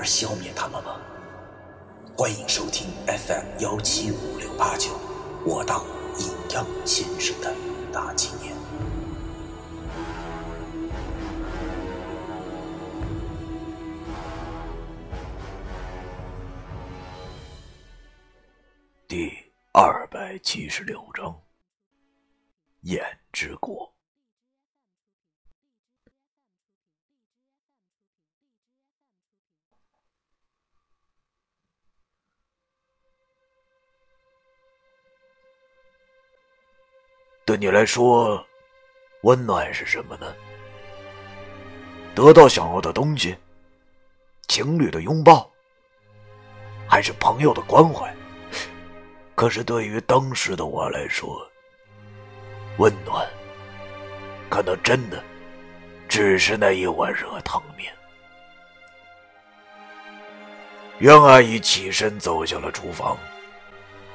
而消灭他们吗？欢迎收听 FM 幺七五六八九，我当阴阳先生的大纪念。第二百七十六章：眼之国。对你来说，温暖是什么呢？得到想要的东西，情侣的拥抱，还是朋友的关怀？可是对于当时的我来说，温暖可能真的只是那一碗热汤面。袁阿姨起身走向了厨房，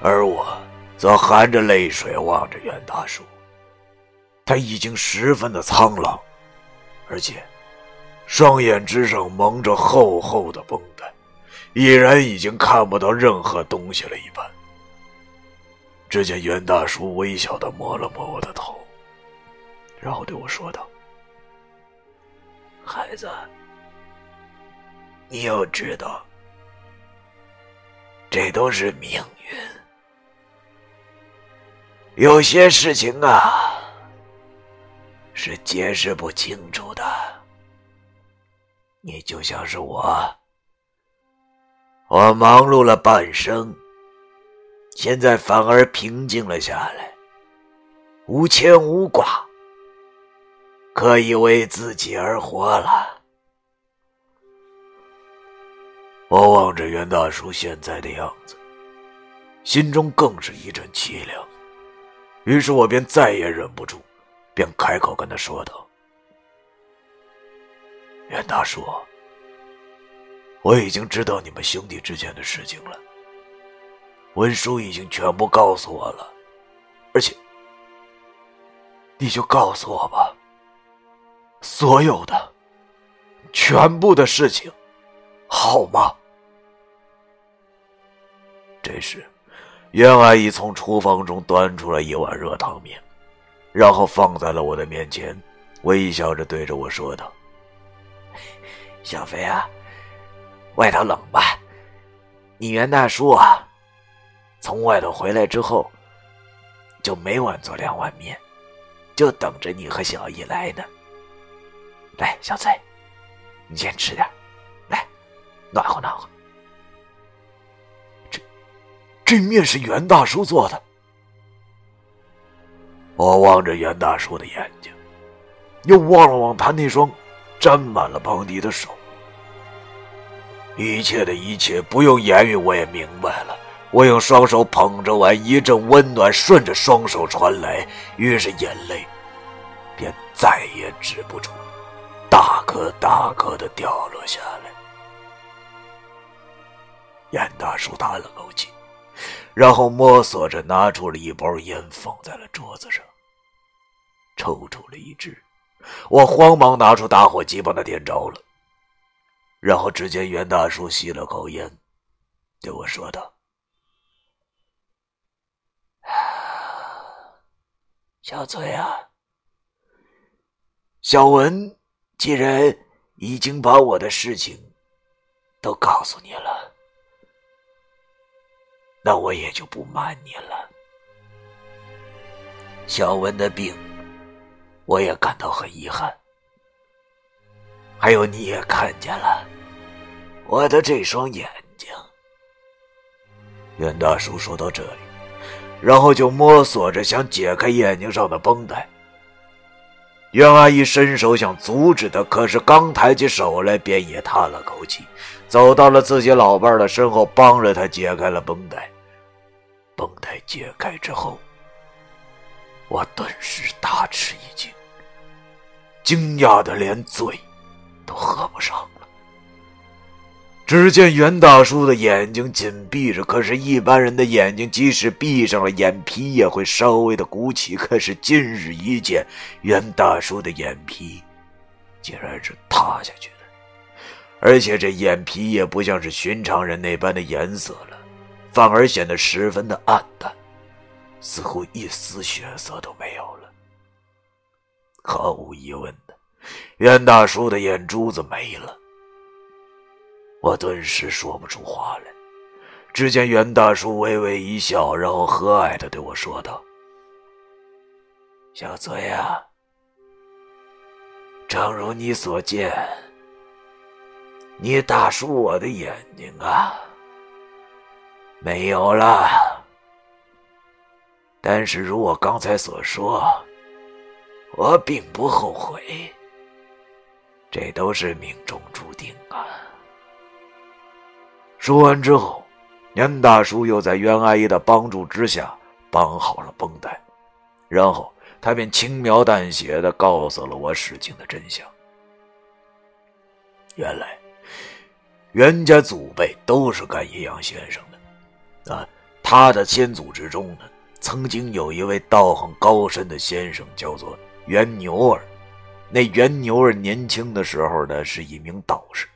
而我。则含着泪水望着袁大叔，他已经十分的苍老，而且双眼之上蒙着厚厚的绷带，已然已经看不到任何东西了一般。只见袁大叔微笑的摸了摸我的头，然后对我说道：“孩子，你要知道，这都是命运。”有些事情啊，是解释不清楚的。你就像是我，我忙碌了半生，现在反而平静了下来，无牵无挂，可以为自己而活了。我望着袁大叔现在的样子，心中更是一阵凄凉。于是我便再也忍不住，便开口跟他说道：“袁大叔，我已经知道你们兄弟之间的事情了。文书已经全部告诉我了，而且，你就告诉我吧，所有的，全部的事情，好吗？”这时。袁阿姨从厨房中端出了一碗热汤面，然后放在了我的面前，微笑着对着我说道：“ 小飞啊，外头冷吧？你袁大叔啊，从外头回来之后，就每晚做两碗面，就等着你和小姨来呢。来，小翠，你先吃点，来，暖和暖和。”这面是袁大叔做的，我望着袁大叔的眼睛，又望了望他那双沾满了邦迪的手。一切的一切不用言语，我也明白了。我用双手捧着碗，一阵温暖顺着双手传来，于是眼泪便再也止不住，大颗大颗的掉落下来。袁大叔叹了口气。然后摸索着拿出了一包烟，放在了桌子上，抽出了一支。我慌忙拿出打火机，帮他点着了。然后只见袁大叔吸了口烟，对我说道：“小崔啊，小文既然已经把我的事情都告诉你了。”那我也就不瞒你了。小文的病，我也感到很遗憾。还有你也看见了我的这双眼睛。袁大叔说到这里，然后就摸索着想解开眼睛上的绷带。袁阿姨伸手想阻止他，可是刚抬起手来，便也叹了口气，走到了自己老伴的身后，帮着他解开了绷带。绷带解开之后，我顿时大吃一惊，惊讶的连嘴都合不上了。只见袁大叔的眼睛紧闭着，可是，一般人的眼睛即使闭上了，眼皮也会稍微的鼓起。可是今日一见，袁大叔的眼皮竟然是塌下去的，而且这眼皮也不像是寻常人那般的颜色了，反而显得十分的暗淡，似乎一丝血色都没有了。毫无疑问的，袁大叔的眼珠子没了。我顿时说不出话来。只见袁大叔微微一笑，然后和蔼的对我说道：“小崔啊，正如你所见，你大叔我的眼睛啊，没有了。但是如我刚才所说，我并不后悔。这都是命中注定啊。”说完之后，袁大叔又在袁阿姨的帮助之下绑好了绷带，然后他便轻描淡写的告诉了我事情的真相。原来，袁家祖辈都是干阴阳先生的，啊，他的先祖之中呢，曾经有一位道行高深的先生，叫做袁牛儿。那袁牛儿年轻的时候呢，是一名道士。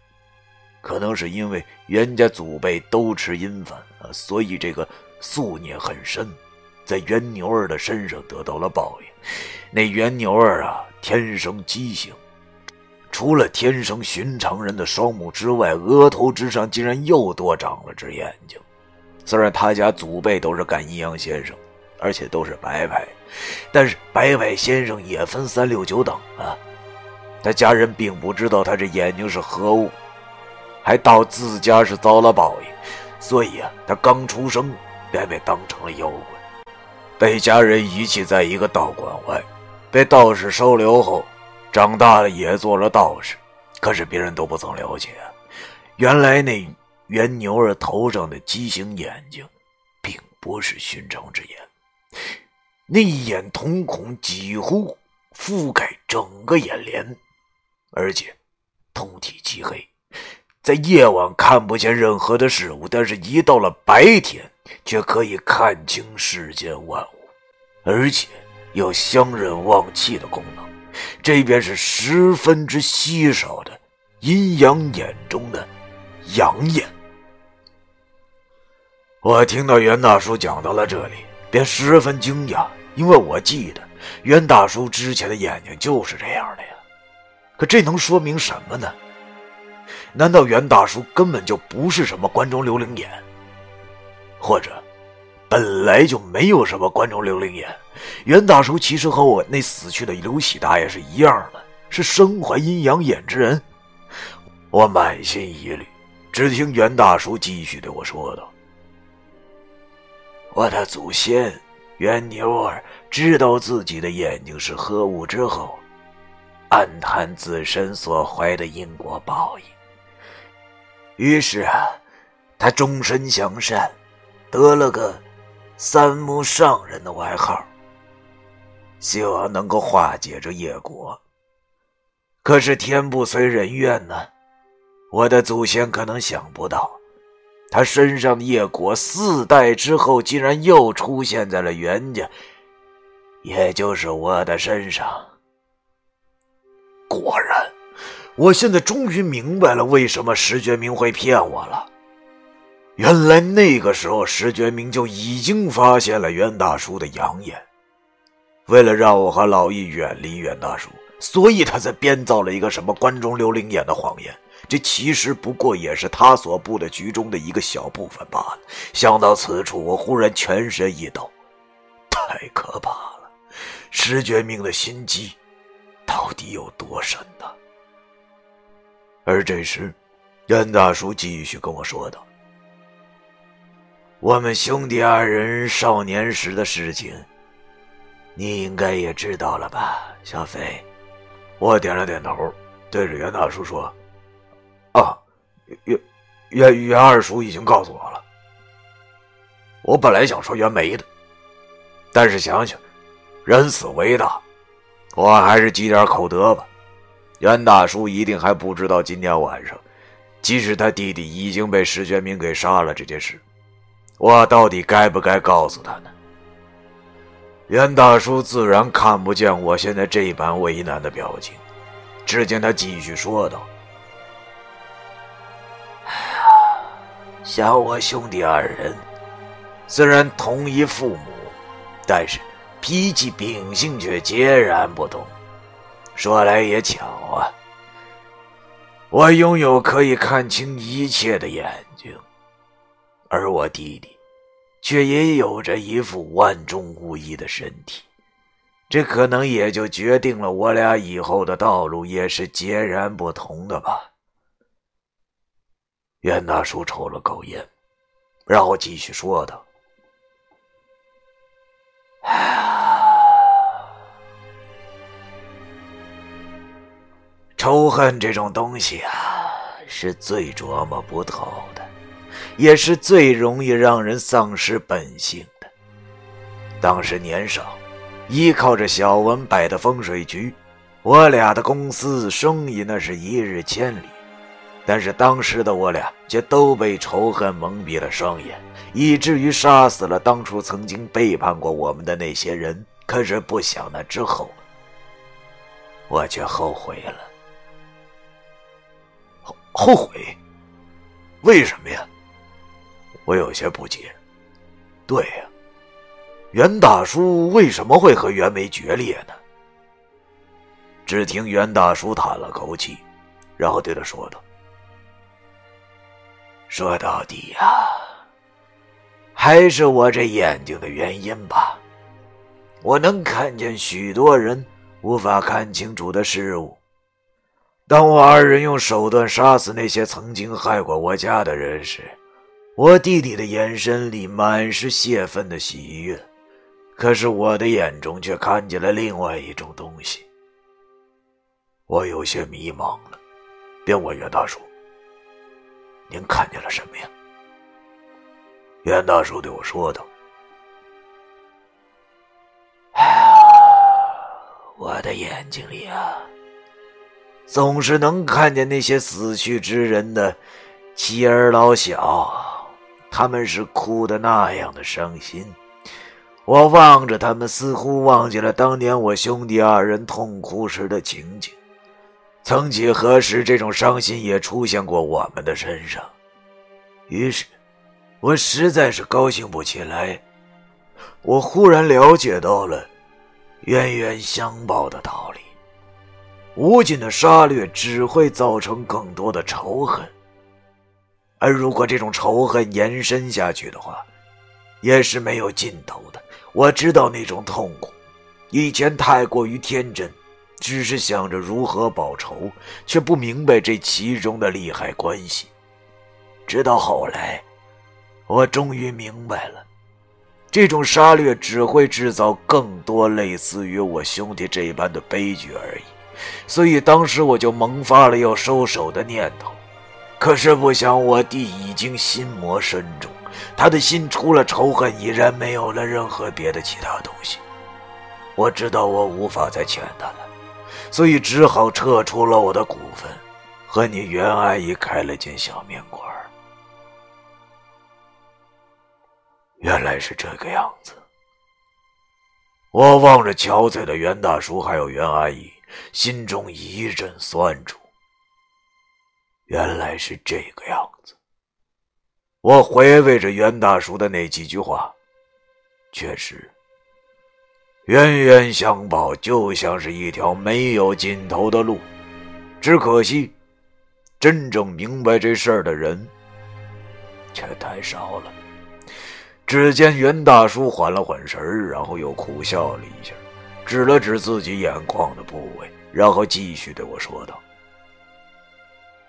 可能是因为袁家祖辈都吃阴饭啊，所以这个宿孽很深，在袁牛儿的身上得到了报应。那袁牛儿啊，天生畸形，除了天生寻常人的双目之外，额头之上竟然又多长了只眼睛。虽然他家祖辈都是干阴阳先生，而且都是白派，但是白派先生也分三六九等啊。他家人并不知道他这眼睛是何物。还道自家是遭了报应，所以啊，他刚出生便被当成了妖怪，被家人遗弃在一个道馆外，被道士收留后，长大了也做了道士。可是别人都不曾了解，原来那袁牛儿头上的畸形眼睛，并不是寻常之眼，那一眼瞳孔几乎覆盖整个眼帘，而且通体漆黑。在夜晚看不见任何的事物，但是一到了白天，却可以看清世间万物，而且有相认望气的功能，这便是十分之稀少的阴阳眼中的阳眼。我听到袁大叔讲到了这里，便十分惊讶，因为我记得袁大叔之前的眼睛就是这样的呀。可这能说明什么呢？难道袁大叔根本就不是什么关中刘灵眼，或者本来就没有什么关中刘灵眼？袁大叔其实和我那死去的刘喜大爷是一样的，是身怀阴阳眼之人。我满心疑虑，只听袁大叔继续对我说道：“我的祖先袁牛儿知道自己的眼睛是何物之后，暗叹自身所怀的因果报应。”于是啊，他终身向善，得了个“三目上人”的外号，希望能够化解这业果。可是天不随人愿呢，我的祖先可能想不到，他身上的业果四代之后，竟然又出现在了袁家，也就是我的身上。果然。我现在终于明白了为什么石觉明会骗我了。原来那个时候石觉明就已经发现了袁大叔的阳眼，为了让我和老易远离袁大叔，所以他才编造了一个什么关中刘灵眼的谎言。这其实不过也是他所布的局中的一个小部分罢了。想到此处，我忽然全身一抖，太可怕了！石觉明的心机到底有多深呢？而这时，袁大叔继续跟我说道：“我们兄弟二人少年时的事情，你应该也知道了吧，小飞？我点了点头，对着袁大叔说：“，袁袁袁二叔已经告诉我了。”我本来想说袁梅的，但是想想人死为大，我还是积点口德吧。袁大叔一定还不知道今天晚上，即使他弟弟已经被石觉明给杀了这件事，我到底该不该告诉他呢？袁大叔自然看不见我现在这般为难的表情，只见他继续说道：“像我兄弟二人。”虽然同一父母，但是脾气秉性却截然不同。说来也巧啊，我拥有可以看清一切的眼睛，而我弟弟却也有着一副万中无一的身体。这可能也就决定了我俩以后的道路也是截然不同的吧。袁大叔抽了口烟，然后继续说道。仇恨这种东西啊，是最琢磨不透的，也是最容易让人丧失本性的。当时年少，依靠着小文摆的风水局，我俩的公司生意那是一日千里。但是当时的我俩却都被仇恨蒙蔽了双眼，以至于杀死了当初曾经背叛过我们的那些人。可是不想那之后，我却后悔了。后悔？为什么呀？我有些不解。对呀，袁大叔为什么会和袁梅决裂呢？只听袁大叔叹了口气，然后对他说道：“说到底呀，还是我这眼睛的原因吧。我能看见许多人无法看清楚的事物。”当我二人用手段杀死那些曾经害过我家的人时，我弟弟的眼神里满是泄愤的喜悦，可是我的眼中却看见了另外一种东西。我有些迷茫了，便问袁大叔：“您看见了什么呀？”袁大叔对我说道：“哎呀，我的眼睛里啊。”总是能看见那些死去之人的妻儿老小，他们是哭的那样的伤心。我望着他们，似乎忘记了当年我兄弟二人痛哭时的情景。曾几何时，这种伤心也出现过我们的身上。于是，我实在是高兴不起来。我忽然了解到了冤冤相报的道理。无尽的杀掠只会造成更多的仇恨，而如果这种仇恨延伸下去的话，也是没有尽头的。我知道那种痛苦，以前太过于天真，只是想着如何报仇，却不明白这其中的利害关系。直到后来，我终于明白了，这种杀掠只会制造更多类似于我兄弟这般的悲剧而已。所以当时我就萌发了要收手的念头，可是不想我弟已经心魔深重，他的心除了仇恨，已然没有了任何别的其他东西。我知道我无法再欠他了，所以只好撤出了我的股份，和你袁阿姨开了间小面馆。原来是这个样子。我望着憔悴的袁大叔，还有袁阿姨。心中一阵酸楚。原来是这个样子。我回味着袁大叔的那几句话，确实，冤冤相报就像是一条没有尽头的路，只可惜，真正明白这事儿的人却太少了。只见袁大叔缓了缓神儿，然后又苦笑了一下。指了指自己眼眶的部位，然后继续对我说道：“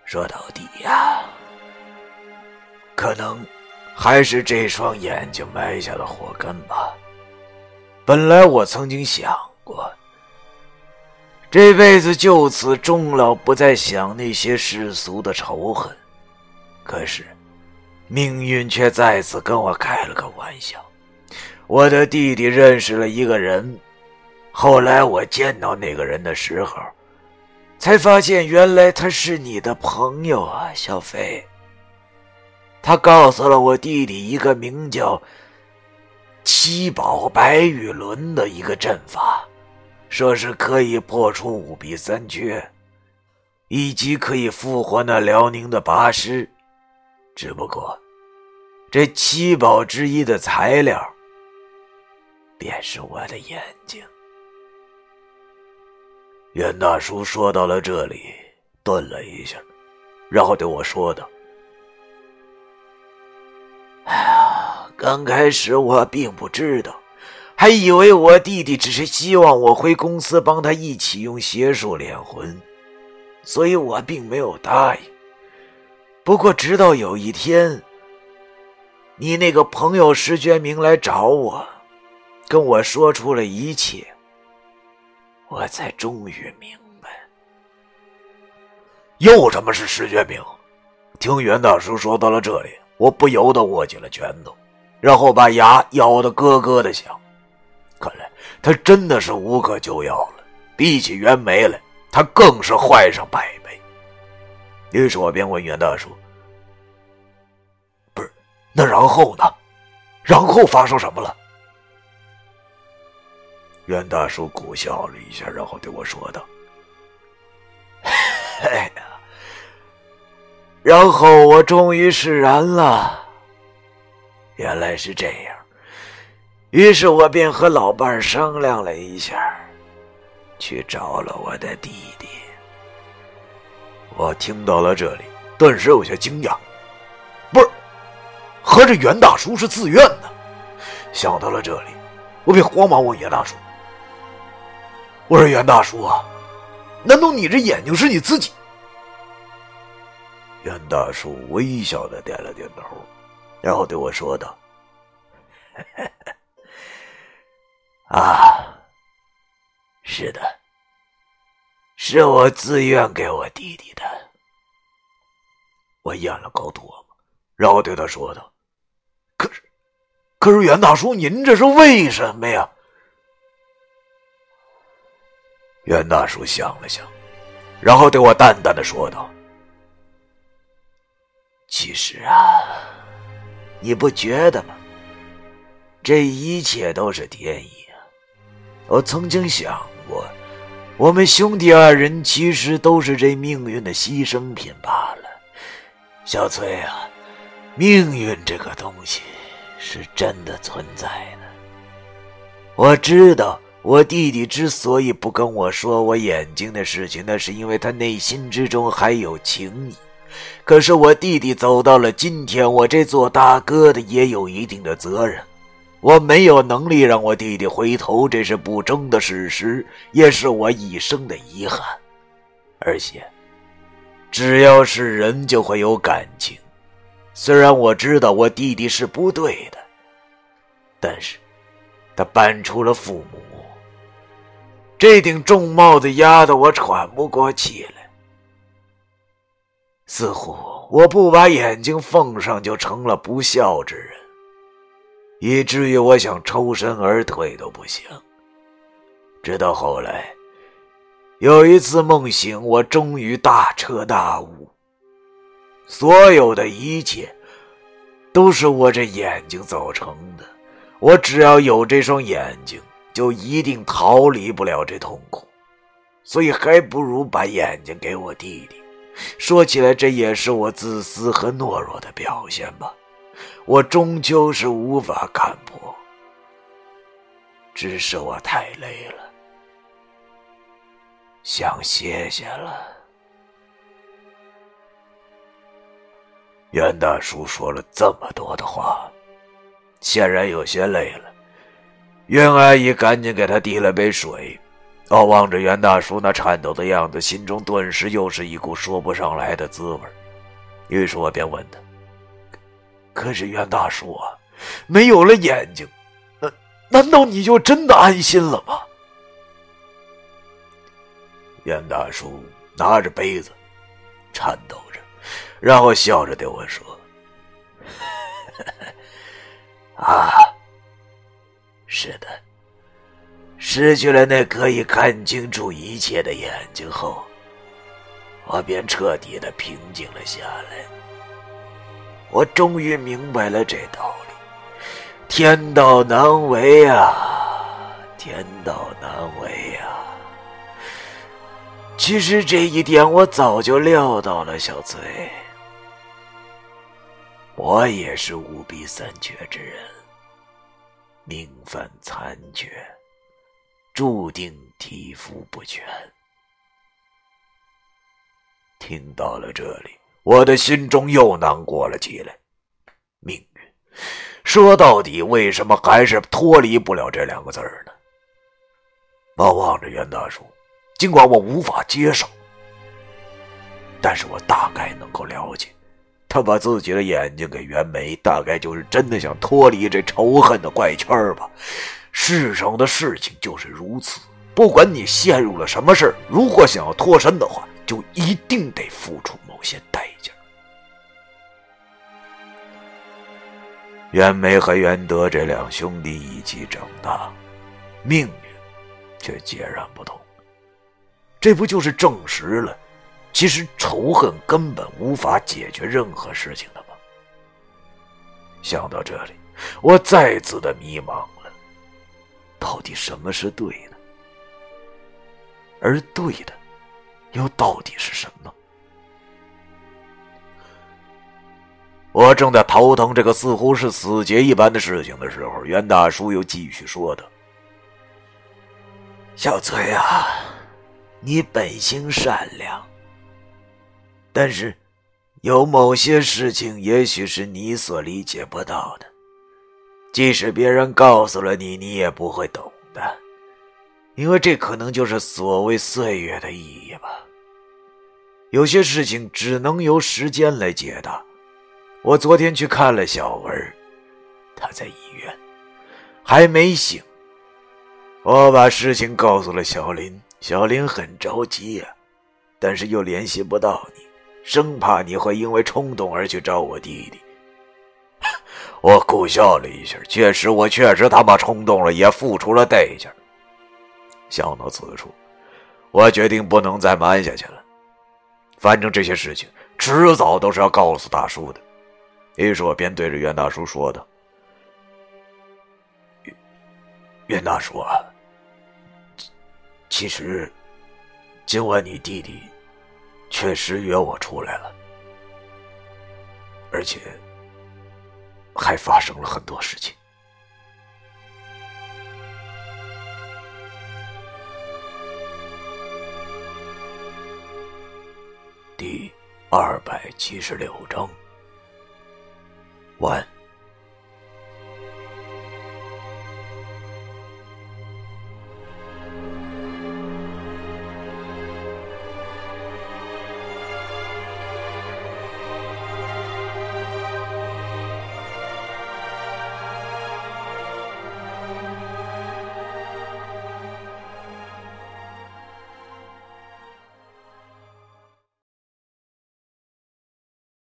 说到底呀，可能还是这双眼睛埋下了祸根吧。本来我曾经想过，这辈子就此终老，不再想那些世俗的仇恨。可是，命运却再次跟我开了个玩笑。我的弟弟认识了一个人，后来我见到那个人的时候，才发现原来他是你的朋友啊，小飞。他告诉了我弟弟一个名叫“七宝白玉轮”的一个阵法，说是可以破除五弊三缺，以及可以复活那辽宁的八师。只不过，这七宝之一的材料。便是我的眼睛。袁大叔说到了这里，顿了一下，然后对我说道：“刚开始我并不知道，还以为我弟弟只是希望我回公司帮他一起用邪术炼魂，所以我并没有答应。不过直到有一天，你那个朋友石觉明来找我。”跟我说出了一切，我才终于明白。又什么是石觉明？听袁大叔说到了这里，我不由得握紧了拳头，然后把牙咬得咯咯的响。看来他真的是无可救药了，比起袁梅来，他更是坏上百倍。于是我便问袁大叔：“不是，那然后呢？然后发生什么了？”袁大叔苦笑了一下，然后对我说道：“哎呀，然后我终于释然了。原来是这样，于是我便和老伴商量了一下，去找了我的弟弟。我听到了这里，顿时有些惊讶，不是，合着袁大叔是自愿的？想到了这里，我便慌忙问袁大叔。”我说袁大叔啊，难道你这眼睛是你自己？袁大叔微笑的点了点头，然后对我说道：“啊，是的，是我自愿给我弟弟的。”我咽了口唾沫，然后对他说道：“可是，可是袁大叔，您这是为什么呀？”袁大叔想了想，然后对我淡淡的说道：“其实啊，你不觉得吗？这一切都是天意啊！我曾经想过，我们兄弟二人其实都是这命运的牺牲品罢了。小崔啊，命运这个东西是真的存在的。我知道。”我弟弟之所以不跟我说我眼睛的事情，那是因为他内心之中还有情谊。可是我弟弟走到了今天，我这做大哥的也有一定的责任。我没有能力让我弟弟回头，这是不争的事实，也是我一生的遗憾。而且，只要是人，就会有感情。虽然我知道我弟弟是不对的，但是，他搬出了父母。这顶重帽子压得我喘不过气来，似乎我不把眼睛奉上就成了不孝之人，以至于我想抽身而退都不行。直到后来，有一次梦醒，我终于大彻大悟，所有的一切都是我这眼睛造成的。我只要有这双眼睛。就一定逃离不了这痛苦，所以还不如把眼睛给我弟弟。说起来，这也是我自私和懦弱的表现吧。我终究是无法看破，只是我太累了，想歇歇了。袁大叔说了这么多的话，显然有些累了。袁阿姨赶紧给他递了杯水，我望着袁大叔那颤抖的样子，心中顿时又是一股说不上来的滋味。于是我便问他：“可是袁大叔啊，没有了眼睛，难难道你就真的安心了吗？”袁大叔拿着杯子，颤抖着，然后笑着对我说：“ 啊，是的，失去了那可以看清楚一切的眼睛后，我便彻底的平静了下来。我终于明白了这道理：天道难违啊，天道难违啊。”其实这一点我早就料到了，小崔。我也是五弊三缺之人，命犯残缺，注定体肤不全。听到了这里，我的心中又难过了起来。命运，说到底，为什么还是脱离不了这两个字儿呢？我望着袁大叔。尽管我无法接受，但是我大概能够了解，他把自己的眼睛给袁梅，大概就是真的想脱离这仇恨的怪圈吧。世上的事情就是如此，不管你陷入了什么事如果想要脱身的话，就一定得付出某些代价。袁梅和袁德这两兄弟一起长大，命运却截然不同。这不就是证实了，其实仇恨根本无法解决任何事情的吗？想到这里，我再次的迷茫。到底什么是对的？而对的，又到底是什么？我正在头疼这个似乎是死结一般的事情的时候，袁大叔又继续说道：“小崔啊。”你本性善良，但是有某些事情，也许是你所理解不到的。即使别人告诉了你，你也不会懂的，因为这可能就是所谓岁月的意义吧。有些事情只能由时间来解答。我昨天去看了小文，他在医院，还没醒。我把事情告诉了小林。小林很着急呀，但是又联系不到你，生怕你会因为冲动而去找我弟弟。我苦笑了一下，确实，我确实他妈冲动了，也付出了代价。想到此处，我决定不能再瞒下去了。反正这些事情迟早都是要告诉大叔的。于是我便对着袁大叔说道：“袁大叔啊。”其实，今晚你弟弟确实约我出来了，而且还发生了很多事情。第二百七十六章完。